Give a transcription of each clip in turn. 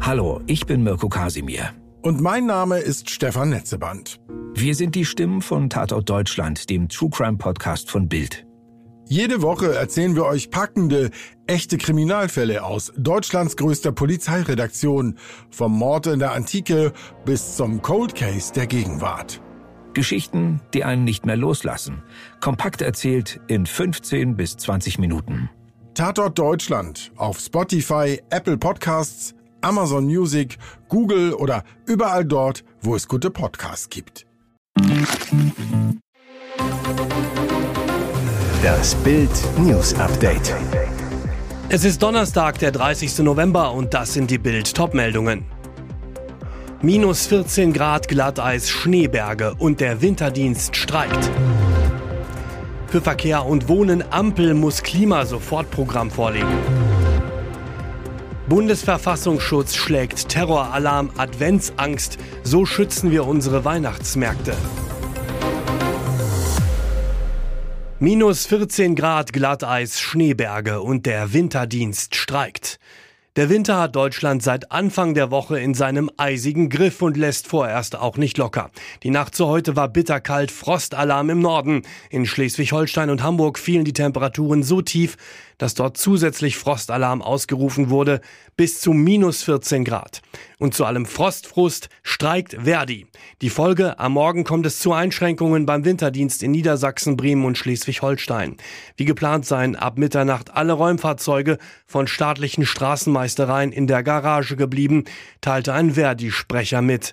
Hallo, ich bin Mirko Kasimir. Und mein Name ist Stefan Netzeband. Wir sind die Stimmen von Tatort Deutschland, dem True Crime Podcast von Bild. Jede Woche erzählen wir euch packende, echte Kriminalfälle aus Deutschlands größter Polizeiredaktion, vom Mord in der Antike bis zum Cold Case der Gegenwart. Geschichten, die einen nicht mehr loslassen. Kompakt erzählt in 15 bis 20 Minuten. Tatort Deutschland auf Spotify, Apple Podcasts, Amazon Music, Google oder überall dort, wo es gute Podcasts gibt. Das Bild News Update. Es ist Donnerstag, der 30. November und das sind die Bild Topmeldungen. Minus 14 Grad Glatteis, Schneeberge und der Winterdienst streikt. Für Verkehr und Wohnen Ampel muss Klimasofortprogramm vorlegen. Bundesverfassungsschutz schlägt Terroralarm Adventsangst. So schützen wir unsere Weihnachtsmärkte. Minus 14 Grad Glatteis, Schneeberge und der Winterdienst streikt. Der Winter hat Deutschland seit Anfang der Woche in seinem eisigen Griff und lässt vorerst auch nicht locker. Die Nacht zu heute war bitterkalt, Frostalarm im Norden. In Schleswig-Holstein und Hamburg fielen die Temperaturen so tief, dass dort zusätzlich Frostalarm ausgerufen wurde, bis zu minus 14 Grad. Und zu allem Frostfrust streikt Verdi. Die Folge, am Morgen kommt es zu Einschränkungen beim Winterdienst in Niedersachsen, Bremen und Schleswig-Holstein. Wie geplant seien ab Mitternacht alle Räumfahrzeuge von staatlichen Straßenmeistereien in der Garage geblieben, teilte ein Verdi-Sprecher mit.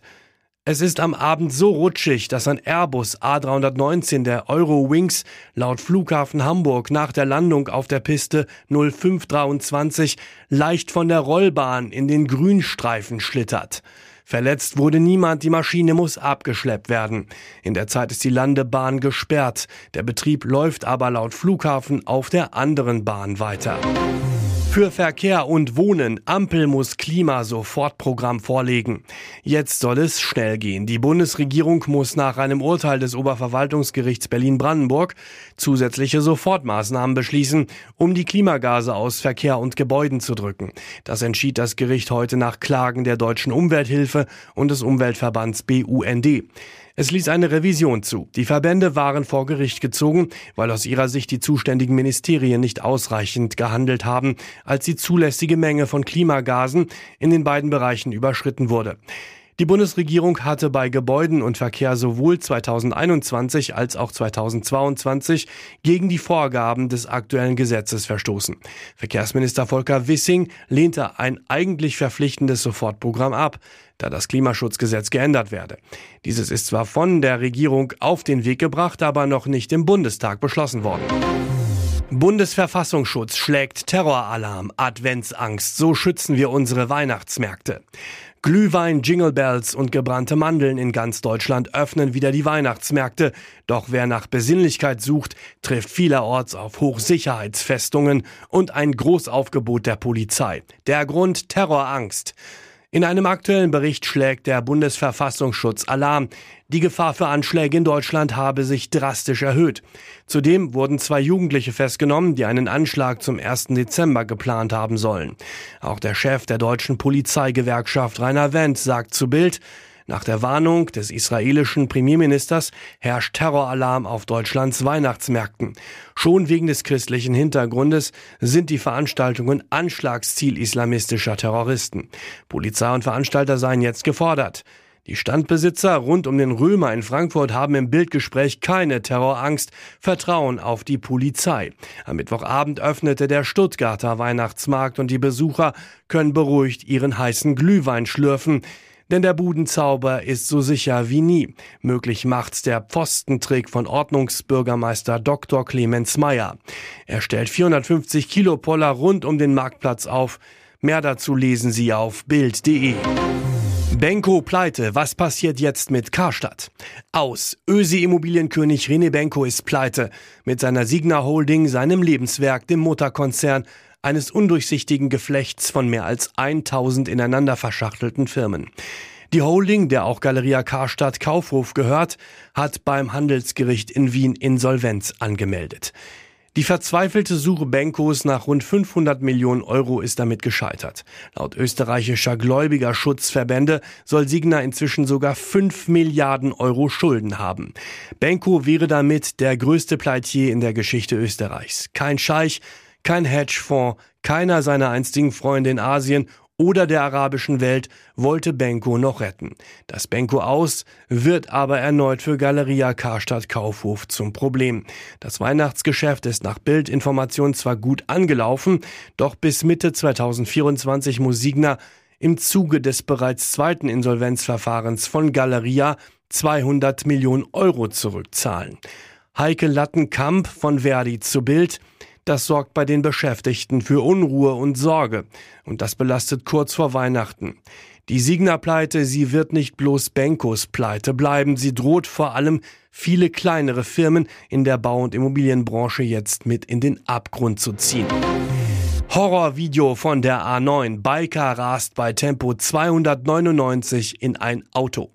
Es ist am Abend so rutschig, dass ein Airbus A319 der Eurowings laut Flughafen Hamburg nach der Landung auf der Piste 0523 leicht von der Rollbahn in den Grünstreifen schlittert. Verletzt wurde niemand, die Maschine muss abgeschleppt werden. In der Zeit ist die Landebahn gesperrt. Der Betrieb läuft aber laut Flughafen auf der anderen Bahn weiter. Für Verkehr und Wohnen. Ampel muss Klima-Sofortprogramm vorlegen. Jetzt soll es schnell gehen. Die Bundesregierung muss nach einem Urteil des Oberverwaltungsgerichts Berlin-Brandenburg zusätzliche Sofortmaßnahmen beschließen, um die Klimagase aus Verkehr und Gebäuden zu drücken. Das entschied das Gericht heute nach Klagen der Deutschen Umwelthilfe und des Umweltverbands BUND. Es ließ eine Revision zu. Die Verbände waren vor Gericht gezogen, weil aus ihrer Sicht die zuständigen Ministerien nicht ausreichend gehandelt haben, als die zulässige Menge von Klimagasen in den beiden Bereichen überschritten wurde. Die Bundesregierung hatte bei Gebäuden und Verkehr sowohl 2021 als auch 2022 gegen die Vorgaben des aktuellen Gesetzes verstoßen. Verkehrsminister Volker Wissing lehnte ein eigentlich verpflichtendes Sofortprogramm ab, da das Klimaschutzgesetz geändert werde. Dieses ist zwar von der Regierung auf den Weg gebracht, aber noch nicht im Bundestag beschlossen worden. Bundesverfassungsschutz schlägt Terroralarm, Adventsangst, so schützen wir unsere Weihnachtsmärkte. Glühwein, Jingle Bells und gebrannte Mandeln in ganz Deutschland öffnen wieder die Weihnachtsmärkte. Doch wer nach Besinnlichkeit sucht, trifft vielerorts auf Hochsicherheitsfestungen und ein Großaufgebot der Polizei. Der Grund Terrorangst. In einem aktuellen Bericht schlägt der Bundesverfassungsschutz Alarm. Die Gefahr für Anschläge in Deutschland habe sich drastisch erhöht. Zudem wurden zwei Jugendliche festgenommen, die einen Anschlag zum 1. Dezember geplant haben sollen. Auch der Chef der deutschen Polizeigewerkschaft Rainer Wendt sagt zu Bild, nach der Warnung des israelischen Premierministers herrscht Terroralarm auf Deutschlands Weihnachtsmärkten. Schon wegen des christlichen Hintergrundes sind die Veranstaltungen Anschlagsziel islamistischer Terroristen. Polizei und Veranstalter seien jetzt gefordert. Die Standbesitzer rund um den Römer in Frankfurt haben im Bildgespräch keine Terrorangst, Vertrauen auf die Polizei. Am Mittwochabend öffnete der Stuttgarter Weihnachtsmarkt und die Besucher können beruhigt ihren heißen Glühwein schlürfen. Denn der Budenzauber ist so sicher wie nie. Möglich macht's der Pfostentrick von Ordnungsbürgermeister Dr. Clemens Meyer. Er stellt 450 Kilo Poller rund um den Marktplatz auf. Mehr dazu lesen Sie auf Bild.de. Benko pleite. Was passiert jetzt mit Karstadt? Aus. Ösi Immobilienkönig René Benko ist pleite. Mit seiner Signa Holding, seinem Lebenswerk, dem Mutterkonzern, eines undurchsichtigen Geflechts von mehr als 1000 ineinander verschachtelten Firmen. Die Holding, der auch Galeria Karstadt Kaufhof gehört, hat beim Handelsgericht in Wien Insolvenz angemeldet. Die verzweifelte Suche Benkos nach rund 500 Millionen Euro ist damit gescheitert. Laut österreichischer Gläubigerschutzverbände soll Signa inzwischen sogar 5 Milliarden Euro Schulden haben. Benko wäre damit der größte Pleitier in der Geschichte Österreichs. Kein Scheich, kein Hedgefonds, keiner seiner einstigen Freunde in Asien oder der arabischen Welt wollte Benko noch retten. Das Benko aus wird aber erneut für Galeria Karstadt Kaufhof zum Problem. Das Weihnachtsgeschäft ist nach Bildinformation zwar gut angelaufen, doch bis Mitte 2024 muss Signa im Zuge des bereits zweiten Insolvenzverfahrens von Galeria 200 Millionen Euro zurückzahlen. Heike Lattenkamp von Verdi zu Bild. Das sorgt bei den Beschäftigten für Unruhe und Sorge. Und das belastet kurz vor Weihnachten. Die Signa-Pleite, sie wird nicht bloß Benkos Pleite bleiben. Sie droht vor allem viele kleinere Firmen in der Bau- und Immobilienbranche jetzt mit in den Abgrund zu ziehen. Horrorvideo von der A9. Biker rast bei Tempo 299 in ein Auto.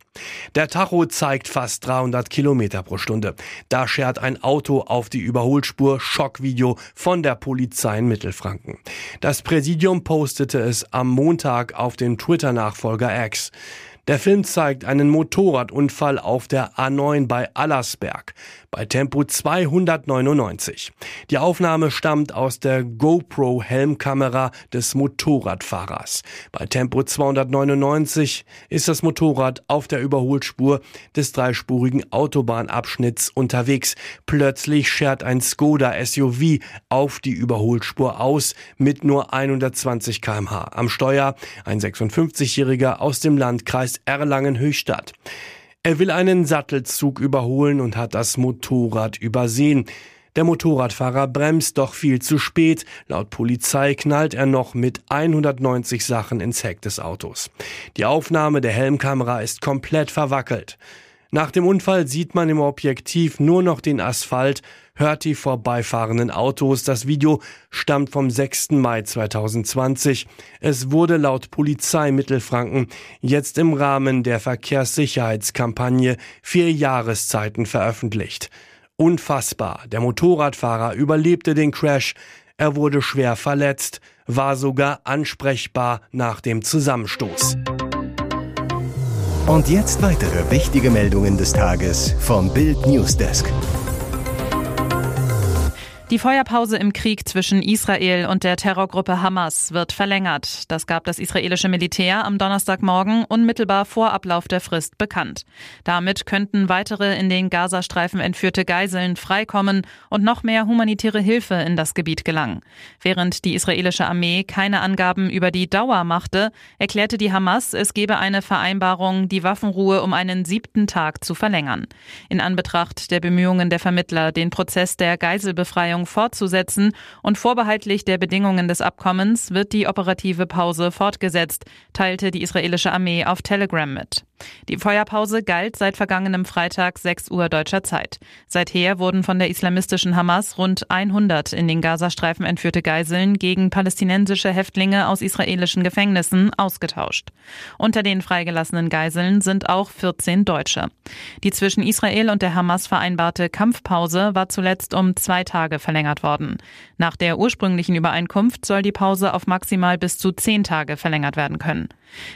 Der Tacho zeigt fast 300 Kilometer pro Stunde. Da schert ein Auto auf die Überholspur. Schockvideo von der Polizei in Mittelfranken. Das Präsidium postete es am Montag auf dem Twitter-Nachfolger X. Der Film zeigt einen Motorradunfall auf der A9 bei Allersberg bei Tempo 299. Die Aufnahme stammt aus der GoPro Helmkamera des Motorradfahrers. Bei Tempo 299 ist das Motorrad auf der Überholspur des dreispurigen Autobahnabschnitts unterwegs. Plötzlich schert ein Skoda SUV auf die Überholspur aus mit nur 120 kmh. Am Steuer ein 56-Jähriger aus dem Landkreis Erlangen-Höchstadt. Er will einen Sattelzug überholen und hat das Motorrad übersehen. Der Motorradfahrer bremst doch viel zu spät. Laut Polizei knallt er noch mit 190 Sachen ins Heck des Autos. Die Aufnahme der Helmkamera ist komplett verwackelt. Nach dem Unfall sieht man im Objektiv nur noch den Asphalt, hört die vorbeifahrenden Autos. Das Video stammt vom 6. Mai 2020. Es wurde laut Polizei Mittelfranken jetzt im Rahmen der Verkehrssicherheitskampagne vier Jahreszeiten veröffentlicht. Unfassbar. Der Motorradfahrer überlebte den Crash. Er wurde schwer verletzt, war sogar ansprechbar nach dem Zusammenstoß. Und jetzt weitere wichtige Meldungen des Tages vom Bild Newsdesk. Die Feuerpause im Krieg zwischen Israel und der Terrorgruppe Hamas wird verlängert. Das gab das israelische Militär am Donnerstagmorgen unmittelbar vor Ablauf der Frist bekannt. Damit könnten weitere in den Gazastreifen entführte Geiseln freikommen und noch mehr humanitäre Hilfe in das Gebiet gelangen. Während die israelische Armee keine Angaben über die Dauer machte, erklärte die Hamas, es gebe eine Vereinbarung, die Waffenruhe um einen siebten Tag zu verlängern. In Anbetracht der Bemühungen der Vermittler, den Prozess der Geiselbefreiung Befreiung fortzusetzen und vorbehaltlich der Bedingungen des Abkommens wird die operative Pause fortgesetzt, teilte die israelische Armee auf Telegram mit. Die Feuerpause galt seit vergangenem Freitag 6 Uhr deutscher Zeit. Seither wurden von der islamistischen Hamas rund 100 in den Gazastreifen entführte Geiseln gegen palästinensische Häftlinge aus israelischen Gefängnissen ausgetauscht. Unter den freigelassenen Geiseln sind auch 14 Deutsche. Die zwischen Israel und der Hamas vereinbarte Kampfpause war zuletzt um zwei Tage verlängert worden. Nach der ursprünglichen Übereinkunft soll die Pause auf maximal bis zu zehn Tage verlängert werden können.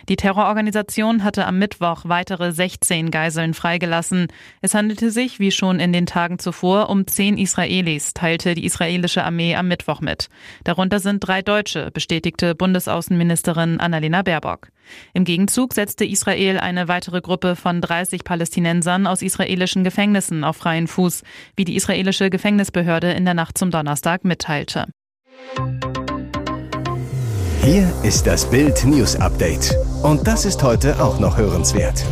Die Terrororganisation hatte am Mittwoch weitere 16 Geiseln freigelassen. Es handelte sich, wie schon in den Tagen zuvor, um zehn Israelis, teilte die israelische Armee am Mittwoch mit. Darunter sind drei Deutsche, bestätigte Bundesaußenministerin Annalena Baerbock. Im Gegenzug setzte Israel eine weitere Gruppe von 30 Palästinensern aus israelischen Gefängnissen auf freien Fuß, wie die israelische Gefängnisbehörde in der Nacht zum Donnerstag mitteilte. Hier ist das Bild News Update. Und das ist heute auch noch hörenswert.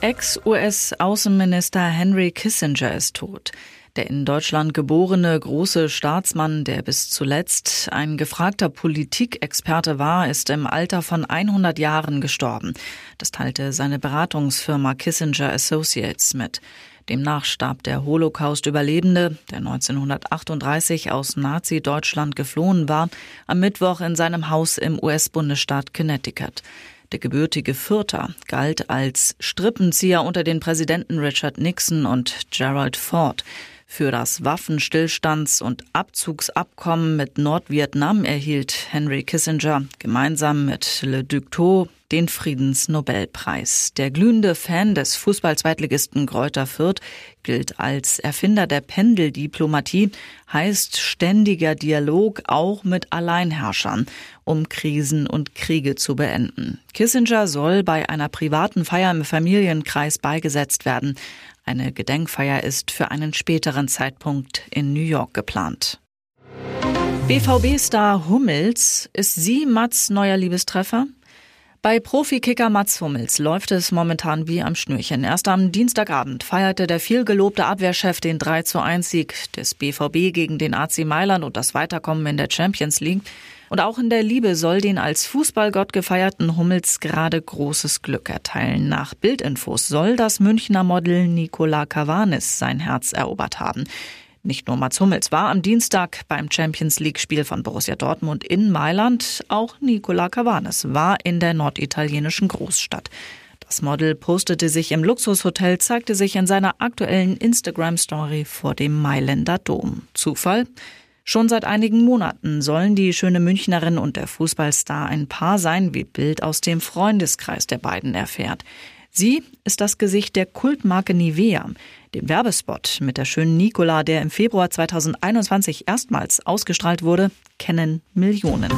Ex-US-Außenminister Henry Kissinger ist tot. Der in Deutschland geborene große Staatsmann, der bis zuletzt ein gefragter Politikexperte war, ist im Alter von 100 Jahren gestorben. Das teilte seine Beratungsfirma Kissinger Associates mit. Demnach starb der Holocaust-Überlebende, der 1938 aus Nazi-Deutschland geflohen war, am Mittwoch in seinem Haus im US-Bundesstaat Connecticut. Der gebürtige Fürther galt als Strippenzieher unter den Präsidenten Richard Nixon und Gerald Ford. Für das Waffenstillstands- und Abzugsabkommen mit Nordvietnam erhielt Henry Kissinger gemeinsam mit Le Duc Tho den Friedensnobelpreis. Der glühende Fan des Fußball-Zweitligisten Kräuter Fürth gilt als Erfinder der Pendeldiplomatie, heißt ständiger Dialog auch mit Alleinherrschern, um Krisen und Kriege zu beenden. Kissinger soll bei einer privaten Feier im Familienkreis beigesetzt werden. Eine Gedenkfeier ist für einen späteren Zeitpunkt in New York geplant. BVB-Star Hummels, ist sie Mats neuer Liebestreffer? Bei Profikicker Mats Hummels läuft es momentan wie am Schnürchen. Erst am Dienstagabend feierte der vielgelobte Abwehrchef den 3 zu 1 Sieg des BVB gegen den AC Mailand und das Weiterkommen in der Champions League. Und auch in der Liebe soll den als Fußballgott gefeierten Hummels gerade großes Glück erteilen. Nach Bildinfos soll das Münchner Model Nicola Cavanis sein Herz erobert haben. Nicht nur Mats Hummels war am Dienstag beim Champions League-Spiel von Borussia Dortmund in Mailand, auch Nicola Cavanes war in der norditalienischen Großstadt. Das Model postete sich im Luxushotel, zeigte sich in seiner aktuellen Instagram-Story vor dem Mailänder Dom. Zufall? Schon seit einigen Monaten sollen die schöne Münchnerin und der Fußballstar ein Paar sein, wie Bild aus dem Freundeskreis der beiden erfährt. Sie ist das Gesicht der Kultmarke Nivea. Den Werbespot mit der schönen Nicola, der im Februar 2021 erstmals ausgestrahlt wurde, kennen Millionen.